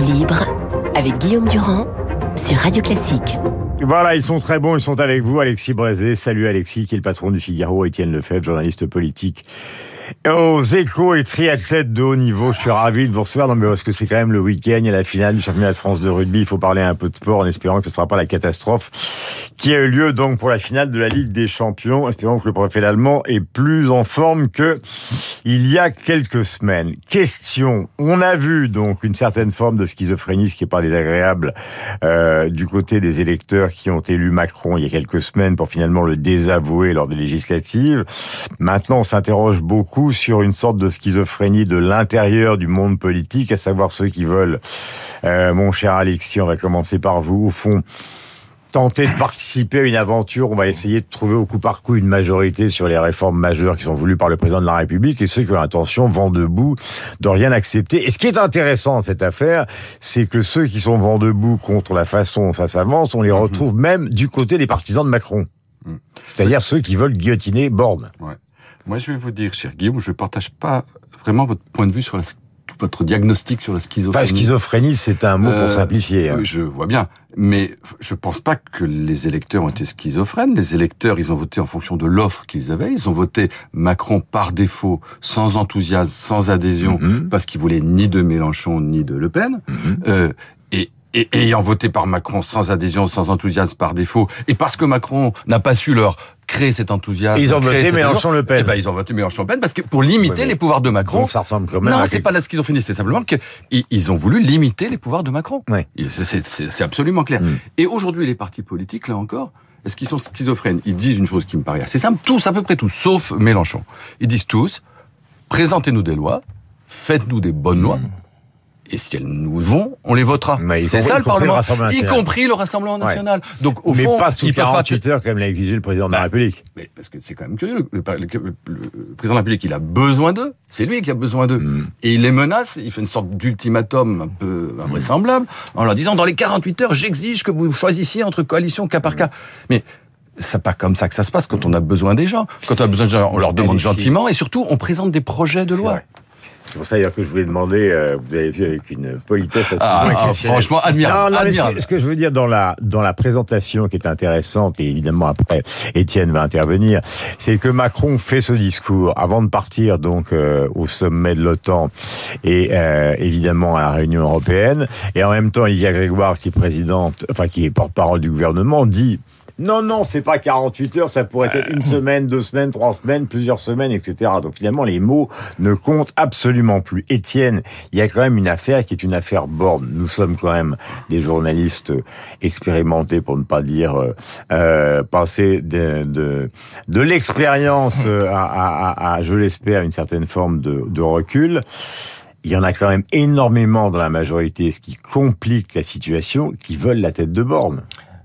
Libre avec Guillaume Durand sur Radio Classique. Voilà, ils sont très bons, ils sont avec vous, Alexis Brézé. Salut Alexis, qui est le patron du Figaro, Étienne Lefebvre, journaliste politique aux échos et triathlètes de haut niveau. Je suis ravi de vous recevoir. Non, mais parce que c'est quand même le week-end, a la finale du championnat de France de rugby. Il faut parler un peu de sport en espérant que ce ne sera pas la catastrophe qui a eu lieu donc pour la finale de la Ligue des Champions. Espérons que le préfet allemand est plus en forme que il y a quelques semaines. Question. On a vu donc une certaine forme de schizophrénie, ce qui n'est pas désagréable, euh, du côté des électeurs qui ont élu Macron il y a quelques semaines pour finalement le désavouer lors des législatives. Maintenant, on s'interroge beaucoup sur une sorte de schizophrénie de l'intérieur du monde politique, à savoir ceux qui veulent, euh, mon cher Alexis, on va commencer par vous, au fond, tenter de participer à une aventure, on va essayer de trouver au coup par coup une majorité sur les réformes majeures qui sont voulues par le président de la République et ceux qui ont l'intention, vent debout, de rien accepter. Et ce qui est intéressant dans cette affaire, c'est que ceux qui sont vent debout contre la façon dont ça s'avance, on les mhm. retrouve même du côté des partisans de Macron. Mhm. C'est-à-dire ceux qui veulent guillotiner Borne. Ouais. Moi, je vais vous dire, cher Guillaume, je ne partage pas vraiment votre point de vue sur la, votre diagnostic sur la schizophrénie. Enfin, schizophrénie, c'est un mot pour euh, simplifier. Hein. Je vois bien, mais je pense pas que les électeurs ont été schizophrènes. Les électeurs, ils ont voté en fonction de l'offre qu'ils avaient. Ils ont voté Macron par défaut, sans enthousiasme, sans adhésion, mm-hmm. parce qu'ils voulaient ni de Mélenchon ni de Le Pen. Mm-hmm. euh, et, et ayant voté par Macron sans adhésion, sans enthousiasme par défaut, et parce que Macron n'a pas su leur créer cet enthousiasme. ils ont voté Mélenchon-Le Pen. Eh ben, ils ont voté Mélenchon-Le Pen parce que pour limiter les pouvoirs de Macron. ça ressemble quand même. Non, c'est pas la schizophrénie, c'est simplement qu'ils ils ont voulu limiter les pouvoirs de Macron. Oui. C'est absolument clair. Mm. Et aujourd'hui, les partis politiques, là encore, est-ce qu'ils sont schizophrènes? Ils disent une chose qui me paraît assez simple, tous, à peu près tous, sauf Mélenchon. Ils disent tous, présentez-nous des lois, faites-nous des bonnes lois. Mm et si elles nous vont, on les votera. C'est ça le Parlement, y compris le Rassemblement national. Donc au mais fond, pas sous 48 heures comme l'a exigé le président de la bah, République. Mais parce que c'est quand même curieux. Le, président de la République, il a besoin d'eux. C'est lui qui a besoin d'eux. Hmm. Et il les menace. Il fait une sorte d'ultimatum un peu invraisemblable en leur disant dans les 48 heures, j'exige que vous choisissiez entre coalition cas par cas. Mais c'est pas comme ça que ça se passe quand on a besoin des gens. Quand on a besoin de gens, on leur demande gentiment et surtout on présente des projets de loi. C'est pour ça d'ailleurs que je voulais demander, euh, vous avez vu avec une politesse ah, ah, franchement, admirable. Ce, que je veux dire dans la dans la présentation qui est intéressante et évidemment après Étienne va intervenir, c'est que Macron fait ce discours avant de partir donc euh, au sommet de l'OTAN et euh, évidemment à la réunion européenne et en même temps Olivia Grégoire qui est présidente, enfin qui est porte-parole du gouvernement dit non, non, c'est pas 48 heures, ça pourrait être une semaine, deux semaines, trois semaines, plusieurs semaines, etc. Donc finalement, les mots ne comptent absolument plus. Étienne, il y a quand même une affaire qui est une affaire borne. Nous sommes quand même des journalistes expérimentés, pour ne pas dire euh, euh passer de, de, de l'expérience euh, à, à, à, je l'espère, une certaine forme de, de recul il y en a quand même énormément dans la majorité, ce qui complique la situation, qui veulent la tête de borne.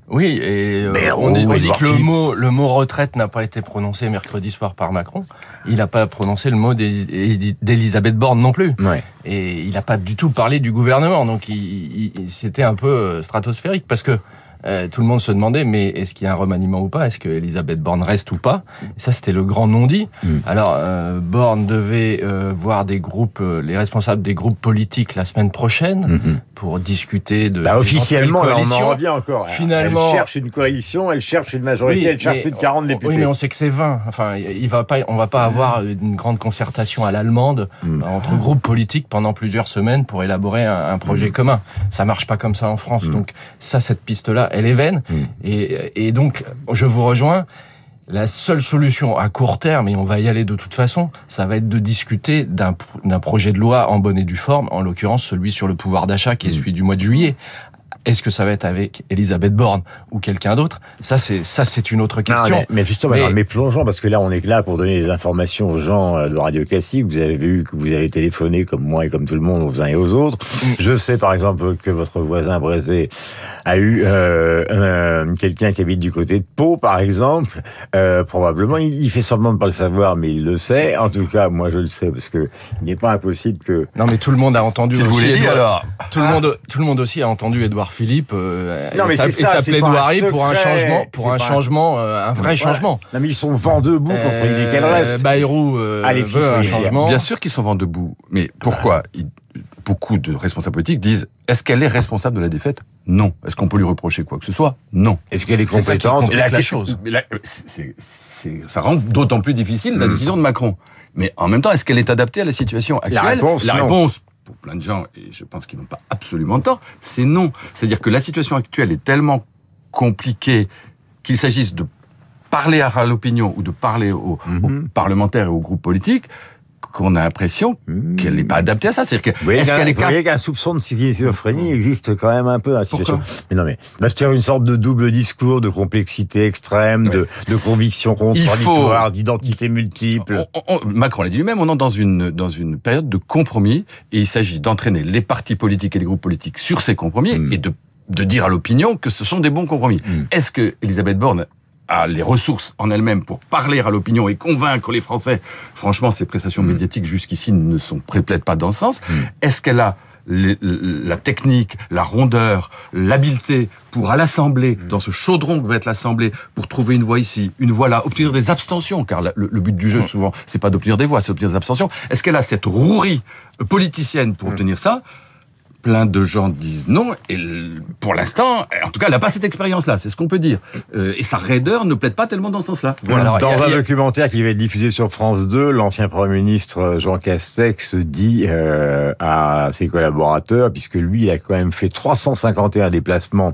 Oui, et euh, on, dit, que le mot, le mot retraite n'a pas été prononcé mercredi soir par Macron. Il n'a pas prononcé le mot d'Elisabeth Borne non plus. Et il n'a pas du tout parlé du gouvernement. Donc c'était un peu euh, stratosphérique parce que euh, tout le monde se demandait, mais est-ce qu'il y a un remaniement ou pas? Est-ce que Elisabeth Borne reste ou pas? Et ça, c'était le grand non-dit. Mm. Alors, euh, Borne devait euh, voir des groupes, les responsables des groupes politiques la semaine prochaine mm-hmm. pour discuter de. Bah, officiellement, on en revient encore. Finalement, elle cherche une coalition, elle cherche une majorité, elle cherche plus de 40 députés. Oui, mais on sait que c'est 20. Enfin, il va pas, on va pas avoir une grande concertation à l'allemande mm. entre groupes politiques pendant plusieurs semaines pour élaborer un, projet mm. commun. Ça marche pas comme ça en France. Donc ça, cette piste-là elle est vaine. Mm. Et, donc, je vous rejoins. La seule solution à court terme, et on va y aller de toute façon, ça va être de discuter d'un projet de loi en bonne et due forme, en l'occurrence celui sur le pouvoir d'achat qui est mm. celui du mois de juillet, est-ce que ça va être avec Elisabeth Borne ou quelqu'un d'autre? Ça, c'est ça, c'est une autre question. mais, justement, mais... plongeons parce que là, on est là pour donner des informations aux gens euh, de Radio Classique. Vous avez vu que vous avez téléphoné comme moi et comme tout le monde aux uns et aux autres. Mm. Je sais, par exemple, que votre voisin Brézé a eu euh, quelqu'un qui habite du côté de Pau, par exemple. Euh, probablement, il, fait semblant de pas le savoir, mais il le sait. En tout cas, moi, je le sais parce que il n'est pas impossible que. Non, mais tout le monde a entendu. Aussi alors? Tout le monde, tout le monde aussi a entendu Edouard Philippe euh, non, mais ça, ça plaidoirie pour un changement, pour un changement, euh, un vrai changement. Non, mais ils sont vent debout contre l'idée qu'elle reste. Bayrou euh, veut un changement. Bien sûr qu'ils sont vent debout, mais pourquoi beaucoup de responsables politiques disent est-ce qu'elle est responsable de la défaite? Non. Est-ce qu'on peut lui reprocher quoi que ce soit? Non. Est-ce qu'elle est compétente? La la question- chose. la- c'est- ça rend d'autant plus difficile Mm. la décision de Macron. Mais en même temps, est-ce qu'elle est adaptée à la situation actuelle? réponse, La non. réponse, pour plein de gens, et je pense qu'ils n'ont pas absolument tort, c'est non. C'est-à-dire que la situation actuelle est tellement compliquée qu'il s'agisse de parler à l'opinion ou de parler aux, Mhm. aux parlementaires et aux groupes politiques qu'on a l'impression qu'elle n'est pas adaptée à ça. C'est-à-dire que est-ce qu'un- qu'elle est capable qu'un soupçon de schizophrénie existe quand même un peu dans la situation. Pourquoi mais non, mais là, c'est une sorte de double discours, de complexité extrême, de, de convictions contradictoires, d'identités multiples. On- on- Macron l'a dit lui-même, on est dans une, dans une période de compromis et il s'agit d'entraîner les partis politiques et les groupes politiques sur ces compromis Mm. et de, de dire à l'opinion que ce sont des bons compromis. Mm. Est-ce que Elisabeth Borne a les ressources en elle-même pour parler à l'opinion et convaincre les Français Franchement, ces prestations Mm. médiatiques jusqu'ici ne sont préplètent pas dans ce sens. Est-ce qu'elle a la technique, la rondeur, l'habileté pour à l'Assemblée, Mm. dans ce chaudron que va être l'Assemblée, pour trouver une voie ici, une voie là, obtenir des abstentions, car le, le but du jeu souvent, c'est pas d'obtenir des voix, c'est d'obtenir des abstentions. Est-ce qu'elle a cette rouerie politicienne pour obtenir ça? Plein de gens disent non, et pour l'instant, en tout cas, elle n'a pas cette expérience-là, c'est ce qu'on peut dire. Euh, et sa raideur ne plaide pas tellement dans ce sens-là. Voilà. Dans a- un a- documentaire qui va être diffusé sur France 2, l'ancien Premier ministre euh, Jean Castex dit euh, à ses collaborateurs, puisque lui, il a quand même fait 351 déplacements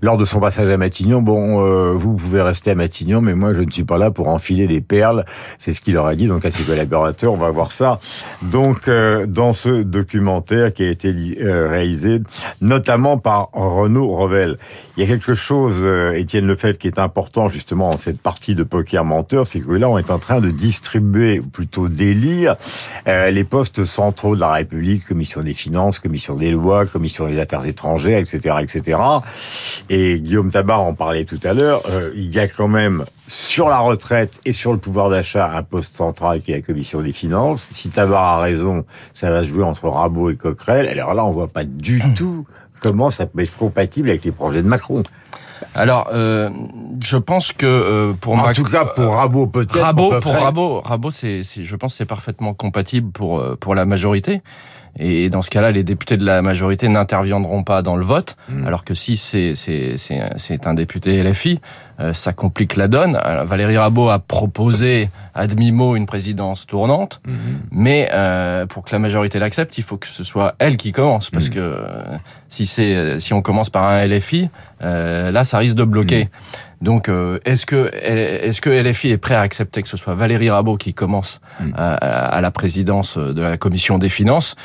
lors de son passage à Matignon. Bon, euh, vous pouvez rester à Matignon, mais moi, je ne suis pas là pour enfiler des perles. C'est ce qu'il leur a dit donc à ses collaborateurs. On va voir ça. Donc, dans ce documentaire qui a été li- réalisé, notamment par Renaud Revel, il y a quelque chose, euh, Étienne Lefebvre, qui est important justement dans cette partie de poker menteur, c'est que là, on est en train de distribuer, plutôt d'élire, euh, les postes centraux de la République, commission des finances, commission des lois, commission des affaires étrangères, etc., etc. Et Guillaume Tabar en parlait tout à l'heure. euh, il y a quand même sur la retraite et sur le pouvoir d'achat un poste central qui est la commission des finances. Si Tabar a raison, ça va se jouer entre Rabot et Coquerel. Alors là, on voit pas du tout comment ça peut être compatible avec les projets de Macron. Alors, euh, je pense que euh, pour En Macron- tout cas, pour Rabot, peut-être. Rabot, pour. Rabot, Rabot, c'est, c'est- je pense, que c'est parfaitement compatible pour euh, pour la majorité. Et dans ce cas-là, les députés de la majorité n'interviendront pas dans le vote, Mm. alors que si c'est c'est c'est c'est un député LFI, euh, ça complique la donne. Alors, Valérie Rabault a proposé à demi-mot une présidence tournante, Mm-hmm. mais euh, pour que la majorité l'accepte, il faut que ce soit elle qui commence, parce Mm. que euh, si c'est si on commence par un LFI, euh, là, ça risque de bloquer. Donc, euh, est-ce que est-ce que LFI est prêt à accepter que ce soit Valérie Rabault qui commence Mm. à, à la présidence de la commission des finances?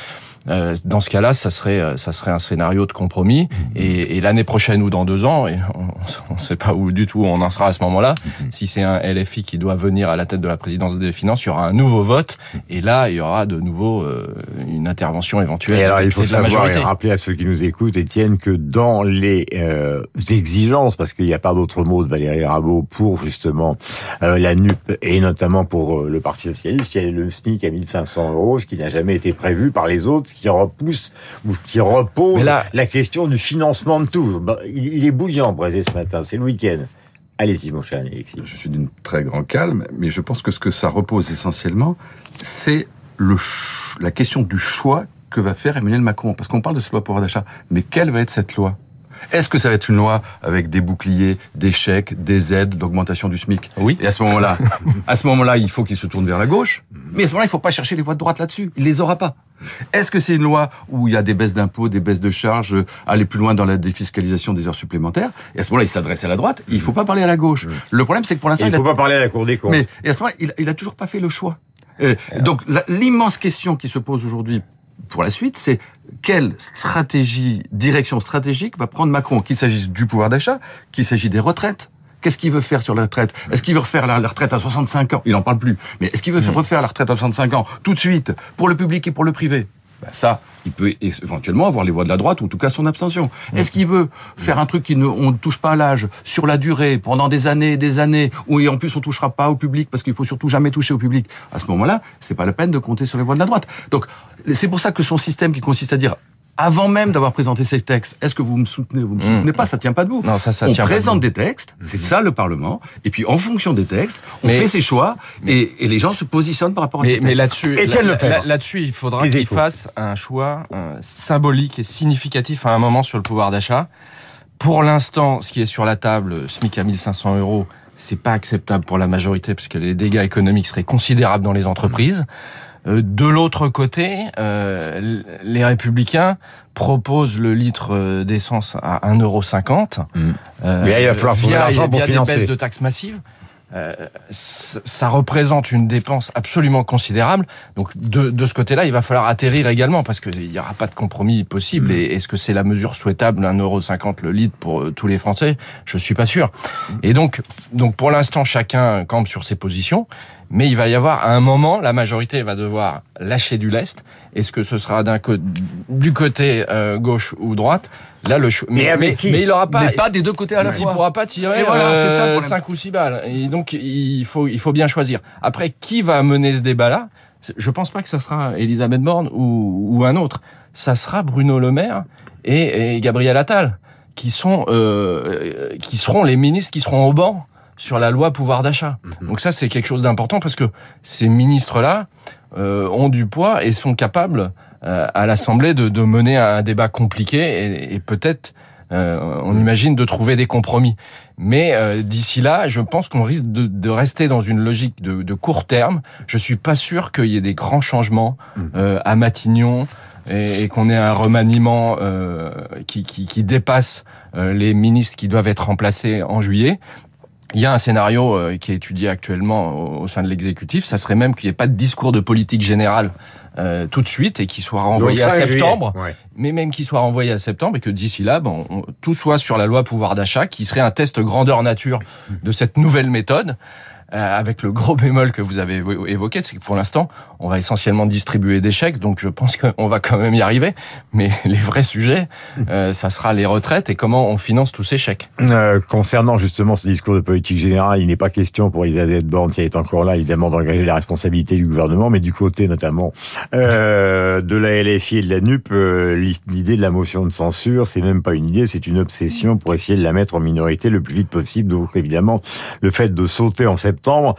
Euh, dans ce cas-là, ça serait, euh, ça serait un scénario de compromis. Et, et l'année prochaine ou dans deux ans, et on ne sait pas où du tout on en sera à ce moment-là, si c'est un LFI qui doit venir à la tête de la présidence des finances, il y aura un nouveau vote. Et là, il y aura de nouveau euh, une intervention éventuelle Et alors, il faut savoir et rappeler à ceux qui nous écoutent, Étienne, que dans les euh, exigences, parce qu'il n'y a pas d'autre mot de Valérie Rabault pour justement euh, la NUP et notamment pour euh, le Parti socialiste, il y a le SMIC à 1500 euros, ce qui n'a jamais été prévu par les autres, ce qui repousse ou qui repose là- la question du financement de tout. Bah, Il, il est bouillant, Brézé, ce matin, c'est le week-end. Allez-y, mon cher Alexis. Je suis d'une très grand calme, mais je pense que ce que ça repose essentiellement, c'est le la question du choix que va faire Emmanuel Macron. Parce qu'on parle de cette loi pouvoir d'achat, mais quelle va être cette loi? Est-ce que ça va être une loi avec des boucliers, des chèques, des aides, d'augmentation du SMIC? Oui. Et à ce moment-là, à ce moment-là, il faut qu'il se tourne vers la gauche. Mais à ce moment-là, il ne faut pas chercher les voix de droite là-dessus. Il les aura pas. Est-ce que c'est une loi où il y a des baisses d'impôts, des baisses de charges, euh, aller plus loin dans la défiscalisation des heures supplémentaires? Et à ce moment-là, il s'adresse à la droite. Il ne faut pas parler à la gauche. Le problème, c'est que pour l'instant, il ne a faut pas parler à la Cour des comptes. mais et à ce moment-là, il, il a toujours pas fait le choix. Euh, donc l'immense question qui se pose aujourd'hui pour la suite, c'est quelle stratégie, direction stratégique va prendre Macron, qu'il s'agisse du pouvoir d'achat, qu'il s'agisse des retraites? Qu'est-ce qu'il veut faire sur la retraite? Est-ce qu'il veut refaire la, retraite à 65 ans? Il en parle plus. Mais est-ce qu'il veut faire refaire la retraite à 65 ans tout de suite pour le public et pour le privé? Ben ça, il peut éventuellement avoir les voix de la droite, ou en tout cas son abstention. Est-ce qu'il veut faire un truc qui ne, on ne touche pas à l'âge, sur la durée, pendant des années et des années, où en plus on touchera pas au public, parce qu'il faut surtout jamais toucher au public? À ce moment-là, c'est pas la peine de compter sur les voix de la droite. Donc, c'est pour ça que son système qui consiste à dire avant même d'avoir présenté ces textes, est-ce que vous me soutenez Vous me soutenez pas? Ça tient pas debout. Non, ça, ça on tient pas présente debout. des textes, c'est ça le Parlement, et puis en fonction des textes, on Mais- fait ses choix, et, et les gens se positionnent par rapport à ces Mais, textes. mais là-dessus, là- là-dessus, il faudra qu'il fasse un choix euh, symbolique et significatif à un moment sur le pouvoir d'achat. Pour l'instant, ce qui est sur la table, SMIC à 1500 euros, c'est pas acceptable pour la majorité parce que les dégâts économiques seraient considérables dans les entreprises. De l'autre côté, euh, les républicains proposent le litre euh, d'essence à 1,50€. Mm. Euh, Mais là, il va falloir trouver l'argent pour via des baisses de taxes massives. Euh, ça représente une dépense absolument considérable. Donc de, de ce côté-là, il va falloir atterrir également parce qu'il n'y aura pas de compromis possible. Mm. Et est-ce que c'est la mesure souhaitable, 1,50€ le litre pour euh, tous les Français? Je suis pas sûr. Et donc, donc pour l'instant, chacun campe sur ses positions. Mais il va y avoir, à un moment, la majorité va devoir lâcher du lest. Est-ce que ce sera d'un du côté euh, gauche ou droite? Là, le cho- Mais avec qui? mais il aura pas, mais pas des deux côtés à la il fois. pourra pas tirer voilà, ça euh, problème. 5 ou 6 balles. Et donc, il faut, il faut bien choisir. Après, qui va mener ce débat-là? Je pense pas que ça sera Elisabeth Borne ou, ou un autre. Ça sera Bruno Le Maire et, et Gabriel Attal, qui, sont, euh, qui seront les ministres qui seront au banc sur la loi pouvoir d'achat. Donc ça, c'est quelque chose d'important parce que ces ministres-là euh, ont du poids et sont capables euh, à l'Assemblée de, de mener un débat compliqué et, et peut-être, euh, on imagine, de trouver des compromis. Mais euh, d'ici là, je pense qu'on risque de, de rester dans une logique de, de court terme. Je suis pas sûr qu'il y ait des grands changements euh, à Matignon et, et qu'on ait un remaniement euh, qui, qui, qui dépasse euh, les ministres qui doivent être remplacés en juillet. Il y a un scénario euh, qui est étudié actuellement au, sein de l'exécutif. Ça serait même qu'il n'y ait pas de discours de politique générale euh, tout de suite et qu'il soit renvoyé à 5 septembre. Ouais. Mais même qu'il soit renvoyé à septembre et que d'ici là, bon, on- tout soit sur la loi pouvoir d'achat, qui serait un test grandeur nature de cette nouvelle méthode. Euh, avec le gros bémol que vous avez évo- évoqué, c'est que pour l'instant, on va essentiellement distribuer des chèques, donc je pense qu'on va quand même y arriver. Mais les vrais sujets, euh, ça sera les retraites et comment on finance tous ces chèques. Euh, concernant justement ce discours de politique générale, il n'est pas question pour Elisabeth Borne, si elle est encore là, évidemment, d'engager la responsabilité du gouvernement, mais du côté notamment euh, de la LFI et de la NUP, l'idée de la motion de censure, c'est même pas une idée, c'est une obsession pour essayer de la mettre en minorité le plus vite possible. Donc évidemment, le fait de sauter en septembre,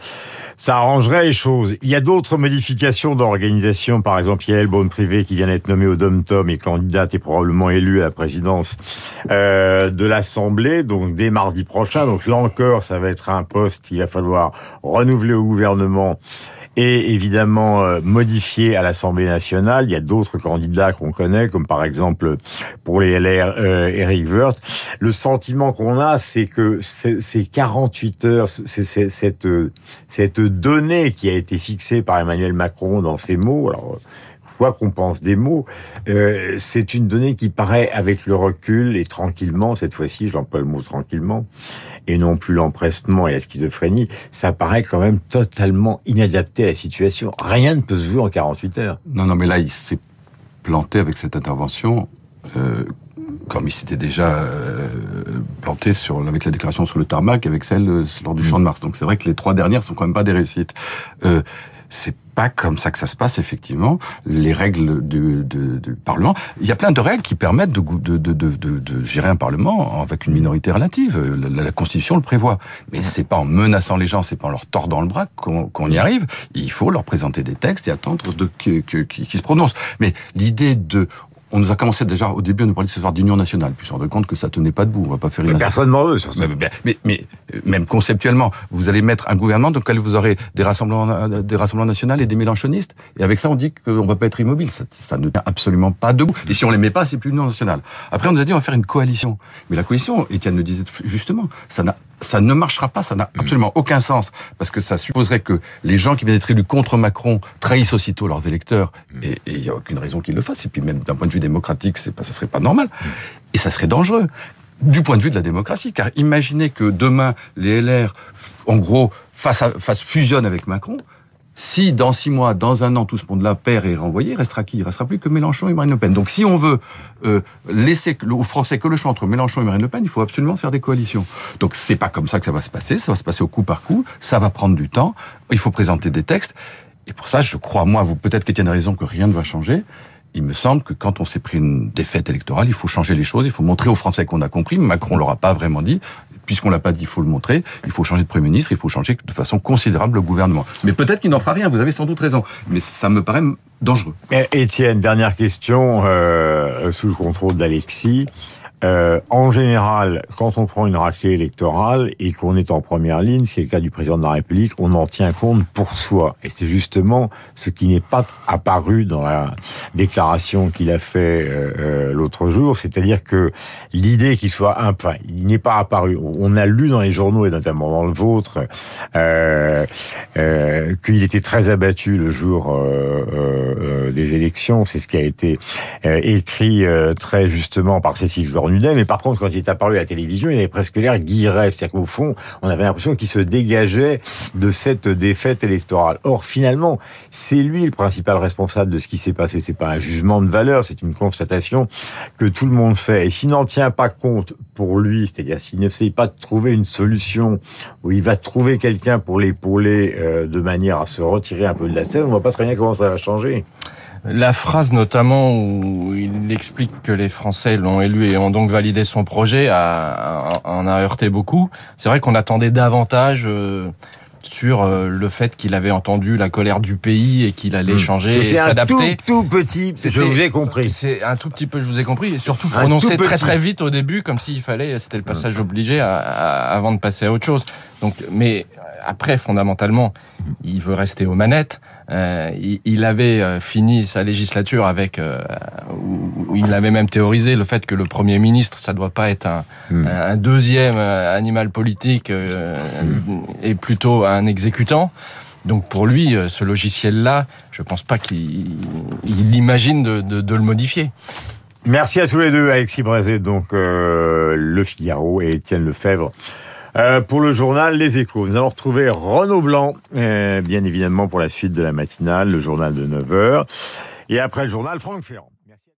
ça arrangerait les choses. Il y a d'autres modifications d'organisation, par exemple Yael Bonne-Privé qui vient d'être nommée au Dom-Tom et candidate et probablement élue à la présidence euh, de l'Assemblée, donc dès mardi prochain. Donc là encore, ça va être un poste qu'il va falloir renouveler au gouvernement et évidemment euh, modifier à l'Assemblée nationale. Il y a d'autres candidats qu'on connaît, comme par exemple pour les LR, euh, Eric Woerth. Le sentiment qu'on a, c'est que ces ces 48 heures, c'est- cette euh, cette donnée qui a été fixée par Emmanuel Macron dans ses mots. Alors qu'on pense des mots, euh, c'est une donnée qui paraît avec le recul et tranquillement, cette fois-ci, j'emploie le mot tranquillement, et non plus l'empressement et la schizophrénie, ça paraît quand même totalement inadapté à la situation. Rien ne peut se voir en 48 heures. Non, non, mais là, il s'est planté avec cette intervention, euh, comme il s'était déjà euh, planté sur, avec la déclaration sur le tarmac, avec celle euh, lors du Champ de Mars. Donc c'est vrai que les trois dernières sont quand même pas des réussites. C'est pas comme ça que ça se passe, effectivement. Les règles du, du- du Parlement, il y a plein de règles qui permettent de, gérer un Parlement avec une minorité relative. La, la Constitution le prévoit. Mais c'est pas en menaçant les gens, c'est pas en leur tordant le bras qu'on y arrive. Il faut leur présenter des textes et attendre que, qu'ils se prononcent. Mais l'idée de on nous a commencé déjà au début à nous parler de ce soir d'union nationale, puis on se rend compte que ça tenait pas debout. On va pas faire une Mais personne n'en veut, surtout. mais, mais, mais- mais, même conceptuellement, vous allez mettre un gouvernement dans lequel vous aurez des rassemblements, euh, des rassemblements nationaux et des mélanchonistes. Et avec ça, on dit qu'on va pas être immobile. Ça, ça ne tient absolument pas debout. Et si on les met pas, c'est plus l'union nationale. Après, on nous a dit on va faire une coalition. Mais la coalition, Étienne le disait justement, ça n'a ça ne marchera pas, ça n'a absolument aucun sens, parce que ça supposerait que les gens qui viennent d'être élus contre Macron trahissent aussitôt leurs électeurs, et et il n'y a aucune raison qu'ils le fassent, et puis même d'un point de vue démocratique, c'est pas, ça serait pas normal, et ça serait dangereux du point de vue de la démocratie, car imaginez que demain les LR, en gros, fassent, fassent fusionnent avec Macron. Si dans six mois, dans un an, tout ce monde-là perd et est renvoyé, restera qui? Il restera plus que Mélenchon et Marine Le Pen. Donc si on veut euh, laisser aux Français que le choix entre Mélenchon et Marine Le Pen, il faut absolument faire des coalitions. Donc c'est pas comme ça que ça va se passer, ça va se passer au coup par coup, ça va prendre du temps, il faut présenter des textes. Et pour ça, je crois, moi, vous peut-être qu'Étienne a raison que rien ne va changer. il me semble que quand on s'est pris une défaite électorale, il faut changer les choses, il faut montrer aux Français qu'on a compris. Macron l'aura pas vraiment dit. Puisqu'on l'a pas dit, il faut le montrer. Il faut changer de Premier ministre, il faut changer de façon considérable le gouvernement. Mais peut-être qu'il n'en fera rien, vous avez sans doute raison. Mais ça me paraît dangereux. Étienne, dernière question, euh, sous le contrôle d'Alexis. Euh, en général, quand on prend une raclée électorale et qu'on est en première ligne, ce qui est le cas du président de la République, on en tient compte pour soi. Et c'est justement ce qui n'est pas apparu dans la déclaration qu'il a fait euh, euh l'autre jour, c'est-à-dire que l'idée qu'il soit un, enfin, il n'est pas apparu. On a lu dans les journaux et notamment dans le vôtre qu'il était très abattu le jour des élections. C'est ce qui a été écrit très justement par Cécile Vernon mais par contre, quand il est apparu à la télévision, il avait presque l'air guiref. C'est-à-dire qu'au fond, on avait l'impression qu'il se dégageait de cette défaite électorale. Or, finalement, c'est lui le principal responsable de ce qui s'est passé. C'est pas un jugement de valeur, c'est une constatation que tout le monde fait. Et s'il n'en tient pas compte pour lui, c'est-à-dire s'il n'essaye pas de trouver une solution où il va trouver quelqu'un pour l'épauler euh, de manière à se retirer un peu de la scène, on voit pas très bien comment ça va changer. La phrase notamment où il explique que les Français l'ont élu et ont donc validé son projet a, en a heurté beaucoup. C'est vrai qu'on attendait davantage euh, sur euh, le fait qu'il avait entendu la colère du pays et qu'il allait hmm. changer et s'adapter. C'était tout, tout petit, je vous ai compris. C'est un tout petit peu, je vous ai compris, et surtout prononcé très très vite au début, comme s'il fallait, c'était le passage obligé avant de passer à autre chose. Donc, mais après, fondamentalement, il veut rester aux manettes. Euh, il, avait euh, fini sa législature avec, euh, où, il avait même théorisé le fait que le Premier ministre, ça doit pas être un, hmm. un deuxième animal politique et plutôt un exécutant. Donc pour lui, ce logiciel-là, je pense pas qu'il imagine de, de, de, le modifier. Merci à tous les deux, Alexis Brézé, donc Le Figaro et Étienne Lefebvre. Euh, pour le journal Les Échos, nous allons retrouver Renaud Blanc, euh, bien évidemment pour la suite de la matinale, le journal de 9h. Et après le journal, Franck Ferrand.